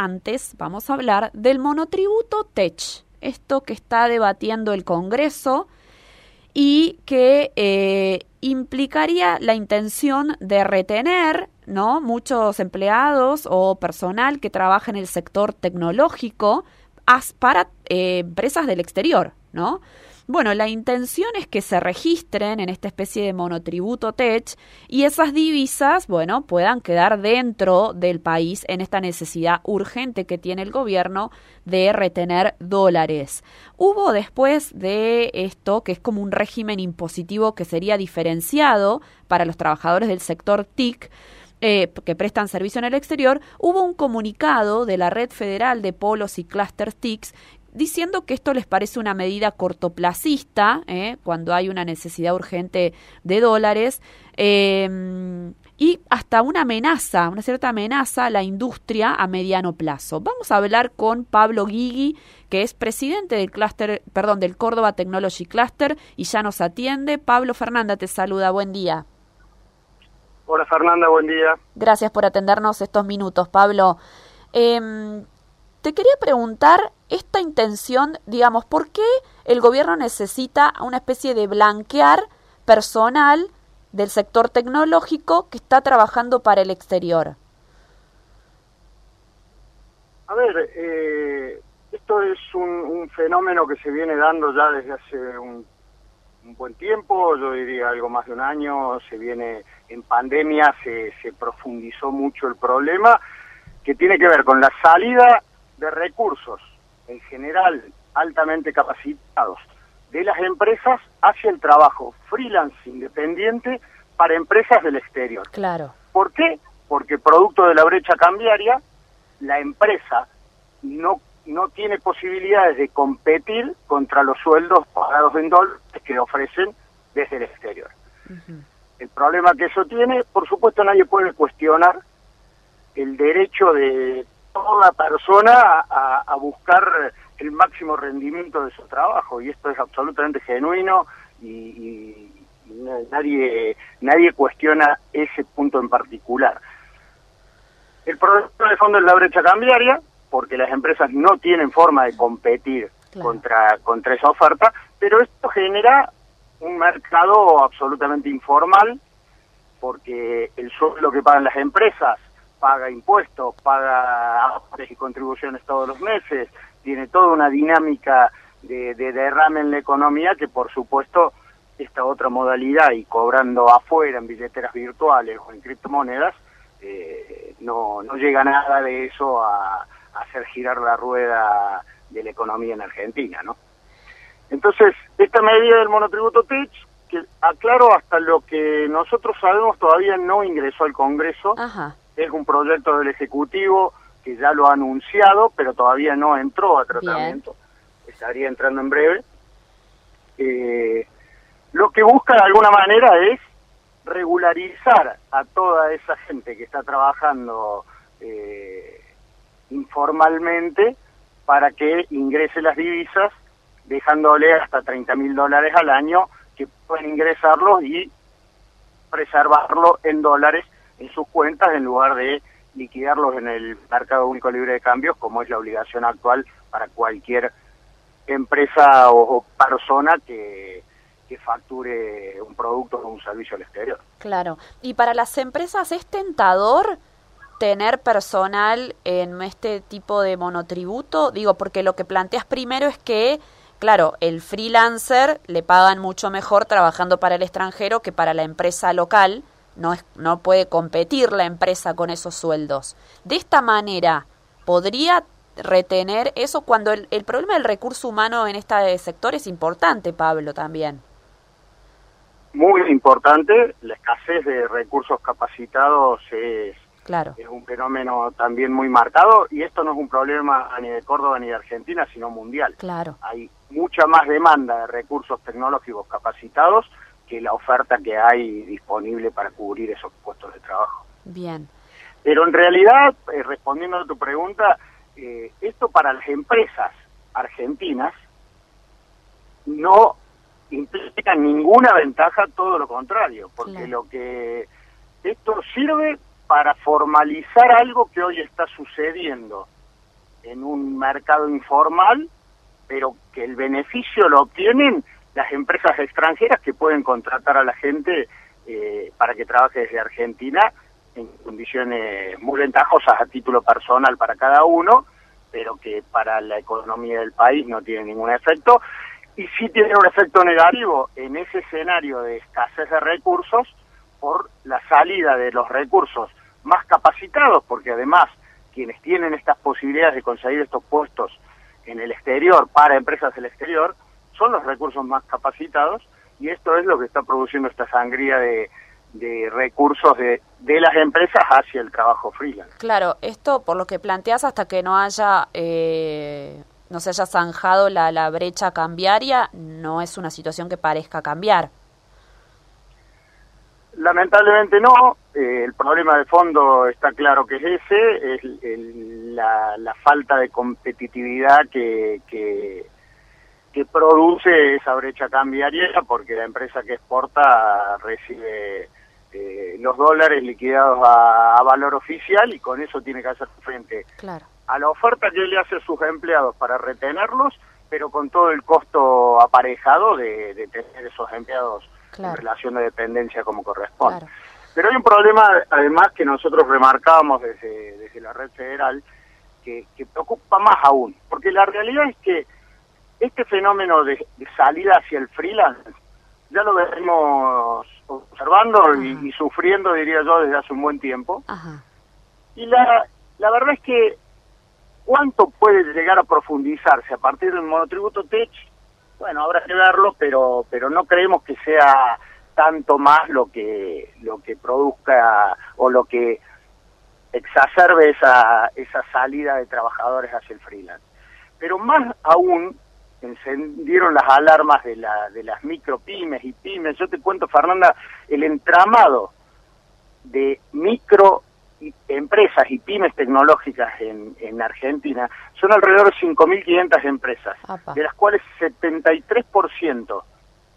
antes vamos a hablar del monotributo TECH, esto que está debatiendo el Congreso y que eh, implicaría la intención de retener ¿no? muchos empleados o personal que trabaja en el sector tecnológico para eh, empresas del exterior, ¿no? Bueno, la intención es que se registren en esta especie de monotributo TECH y esas divisas, bueno, puedan quedar dentro del país en esta necesidad urgente que tiene el gobierno de retener dólares. Hubo después de esto, que es como un régimen impositivo que sería diferenciado para los trabajadores del sector TIC, eh, que prestan servicio en el exterior, hubo un comunicado de la Red Federal de Polos y Cluster TICs diciendo que esto les parece una medida cortoplacista, ¿eh? cuando hay una necesidad urgente de dólares, em, y hasta una amenaza, una cierta amenaza a la industria a mediano plazo. Vamos a hablar con Pablo Guigui, que es presidente del cluster, perdón, del Córdoba Technology Cluster y ya nos atiende. Pablo Fernanda te saluda, buen día. Hola Fernanda, buen día. Gracias por atendernos estos minutos, Pablo. Eh, te quería preguntar esta intención, digamos, ¿por qué el gobierno necesita una especie de blanquear personal del sector tecnológico que está trabajando para el exterior? A ver, eh, esto es un, fenómeno que se viene dando ya desde hace un, un, buen tiempo, yo diría algo más de un año, se viene en pandemia, se, se profundizó mucho el problema, que tiene que ver con la salida de recursos, en general altamente capacitados, de las empresas hacia el trabajo freelance independiente para empresas del exterior. Claro. ¿Por qué? Porque producto de la brecha cambiaria, la empresa no, no tiene posibilidades de competir contra los sueldos pagados en dólares que ofrecen desde el exterior. El problema que eso tiene, por supuesto nadie puede cuestionar el derecho de toda persona a, buscar el máximo rendimiento de su trabajo y esto es absolutamente genuino y, nadie nadie cuestiona ese punto en particular. El problema de fondo es la brecha cambiaria porque las empresas no tienen forma de competir contra contra esa oferta, pero esto genera un mercado absolutamente informal porque el sueldo que pagan las empresas paga impuestos, paga aportes y contribuciones todos los meses, tiene toda una dinámica de, derrame en la economía que por supuesto esta otra modalidad y cobrando afuera en billeteras virtuales o en criptomonedas, eh, no, no llega nada de eso a, hacer girar la rueda de la economía en Argentina, ¿no? Entonces, esta medida del monotributo TICH, que aclaro hasta lo que nosotros sabemos todavía no ingresó al Congreso, Ajá es un proyecto del Ejecutivo que ya lo ha anunciado, pero todavía no entró a tratamiento. Estaría entrando en breve. Eh, lo que busca de alguna manera es regularizar a toda esa gente que está trabajando eh, informalmente para que ingrese las divisas, dejándole hasta 30 mil dólares al año que pueden ingresarlos y preservarlo en dólares en sus cuentas en lugar de liquidarlos en el mercado único libre de cambios, como es la obligación actual para cualquier empresa o, persona que, que facture un producto o un servicio al exterior. Claro. ¿Y para las empresas es tentador tener personal en este tipo de monotributo? Digo, porque lo que planteas primero es que, claro, el freelancer le pagan mucho mejor trabajando para el extranjero que para la empresa local no, es, no puede competir la empresa con esos sueldos. De esta manera, ¿podría retener eso cuando el, el problema del recurso humano en este sector es importante, Pablo, también? Muy importante, la escasez de recursos capacitados es, claro. es un fenómeno también muy marcado y esto no es un problema ni de Córdoba ni de Argentina, sino mundial. Claro. Hay mucha más demanda de recursos tecnológicos capacitados que la oferta que hay disponible para cubrir esos puestos de trabajo. Bien. Pero en realidad, eh, respondiendo a tu pregunta, eh, esto para las empresas argentinas no implica ninguna ventaja, todo lo contrario, porque lo que esto sirve para formalizar algo que hoy está sucediendo en un mercado informal, pero que el beneficio lo obtienen las empresas extranjeras que pueden contratar a la gente eh, para que trabaje desde Argentina en condiciones muy ventajosas a título personal para cada uno, pero que para la economía del país no tiene ningún efecto. Y sí tiene un efecto negativo en ese escenario de escasez de recursos por la salida de los recursos más capacitados, porque además quienes tienen estas posibilidades de conseguir estos puestos en el exterior para empresas del exterior son los recursos más capacitados y esto es lo que está produciendo esta sangría de, recursos de, de, las empresas hacia el trabajo freelance. Claro, esto por lo que planteas hasta que no haya eh, no se haya zanjado la, la brecha cambiaria, no es una situación que parezca cambiar. Lamentablemente no, eh, el problema de fondo está claro que es ese, es la, la, falta de competitividad que, que, que, produce esa brecha cambiaria porque la empresa que exporta recibe eh, los dólares liquidados a, valor oficial y con eso tiene que hacer frente a la oferta que le hace a sus empleados para retenerlos, pero con todo el costo aparejado de, de tener esos empleados en relación de dependencia como corresponde. Pero hay un problema, además, que nosotros remarcábamos desde, desde la red federal, que, que, preocupa más aún, porque la realidad es que este fenómeno de, salida hacia el freelance ya lo venimos observando y, sufriendo, diría yo, desde hace un buen tiempo. Y la, la verdad es que cuánto puede llegar a profundizarse a partir del monotributo TECH bueno, habrá que verlo, pero, pero no creemos que sea tanto más lo que, lo que produzca o lo que exacerbe esa, esa salida de trabajadores hacia el freelance. Pero más aún, encendieron las alarmas de, la, de las micropymes y pymes. Yo te cuento, Fernanda, el entramado de micro empresas y pymes tecnológicas en, en Argentina son alrededor de 5.500 empresas, de las cuales 73%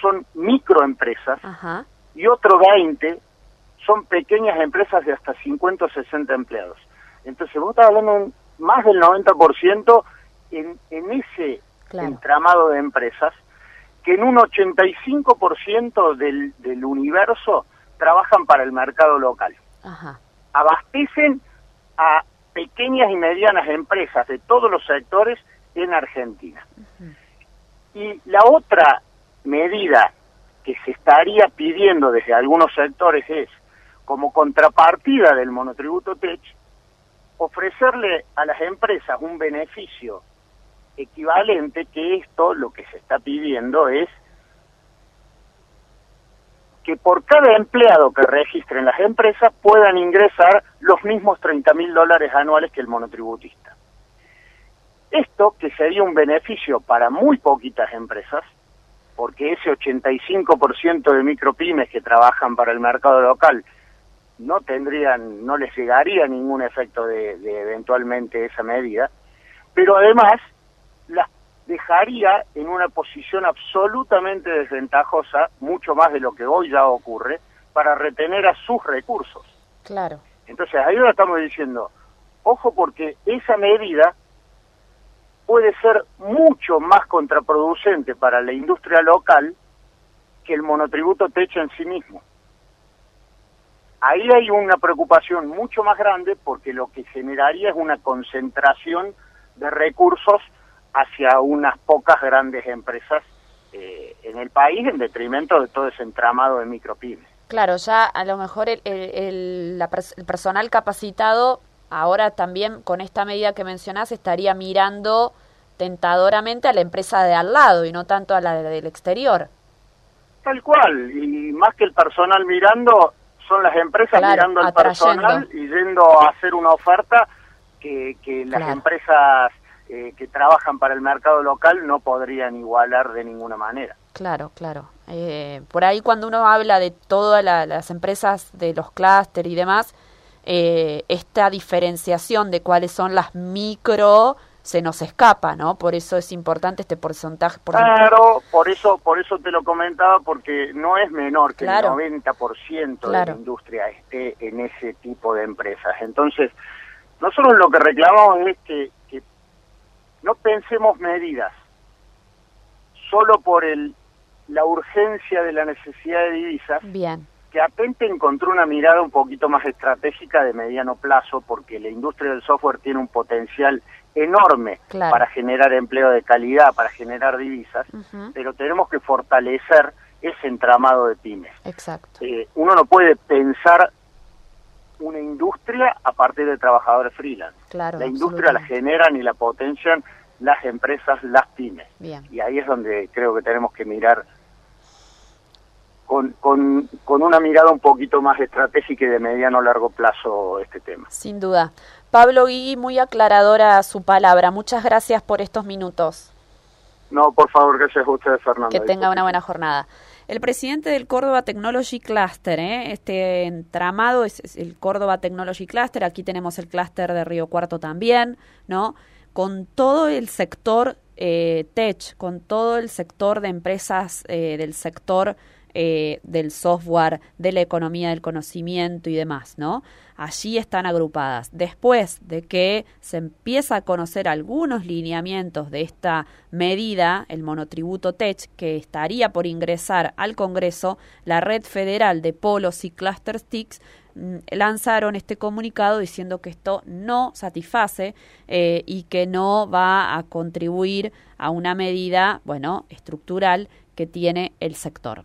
son microempresas y otro 20 son pequeñas empresas de hasta 50 o 60 empleados. Entonces vos estás hablando más del 90% en, en ese entramado de empresas que en un 85% del, del universo trabajan para el mercado local. Ajá abastecen a pequeñas y medianas empresas de todos los sectores en Argentina. Y la otra medida que se estaría pidiendo desde algunos sectores es, como contrapartida del monotributo TECH, ofrecerle a las empresas un beneficio equivalente, que esto lo que se está pidiendo es que por cada empleado que registren las empresas puedan ingresar los mismos 30 mil dólares anuales que el monotributista. Esto que sería un beneficio para muy poquitas empresas, porque ese 85% de micropymes que trabajan para el mercado local no tendrían, no les llegaría ningún efecto de, de eventualmente esa medida, pero además las dejaría en una posición absolutamente desventajosa, mucho más de lo que hoy ya ocurre, para retener a sus recursos. Claro. Entonces, ahí lo estamos diciendo, ojo porque esa medida puede ser mucho más contraproducente para la industria local que el monotributo techo en sí mismo. Ahí hay una preocupación mucho más grande porque lo que generaría es una concentración de recursos hacia unas pocas grandes empresas eh, en el país en detrimento de todo ese entramado de micropymes. Claro, ya a lo mejor el, el, personal capacitado ahora también con esta medida que mencionás estaría mirando tentadoramente a la empresa de al lado y no tanto a la del exterior. Tal cual, y más que el personal mirando, son las empresas mirando al personal y yendo a hacer una oferta que, que las empresas eh, que trabajan para el mercado local no podrían igualar de ninguna manera. Claro, claro. Eh, por ahí cuando uno habla de todas las empresas de los clúster y demás, eh, esta diferenciación de cuáles son las micro se nos escapa, ¿no? Por eso es importante este porcentaje. Claro, por eso, por eso te lo comentaba, porque no es menor que el 90% de la industria esté en ese tipo de empresas. Entonces, nosotros lo que reclamamos es que no pensemos medidas solo por el la urgencia de la necesidad de divisas. Bien que Atente encontró una mirada un poquito más estratégica de mediano plazo, porque la industria del software tiene un potencial enorme para generar empleo de calidad, para generar divisas, pero tenemos que fortalecer ese entramado de pymes. Exacto. Eh, uno no puede pensar una industria a partir de trabajadores freelance. Claro, la industria la generan y la potencian las empresas, las pymes. Bien. Y ahí es donde creo que tenemos que mirar con, con, con, una mirada un poquito más estratégica y de mediano largo plazo este tema. Sin duda. Pablo Guigui, muy aclaradora su palabra. Muchas gracias por estos minutos. No, por favor, gracias a ustedes, Fernando. Que tenga una buena jornada. El presidente del Córdoba Technology Cluster, ¿eh? este entramado es, el Córdoba Technology Cluster, aquí tenemos el clúster de Río Cuarto también, ¿no? Con todo el sector eh, tech, con todo el sector de empresas eh, del sector eh, del software, de la economía del conocimiento y demás, ¿no? Allí están agrupadas. Después de que se empieza a conocer algunos lineamientos de esta medida, el monotributo TECH, que estaría por ingresar al Congreso, la Red Federal de Polos y Cluster Sticks mm, lanzaron este comunicado diciendo que esto no satisface eh, y que no va a contribuir a una medida, bueno, estructural que tiene el sector.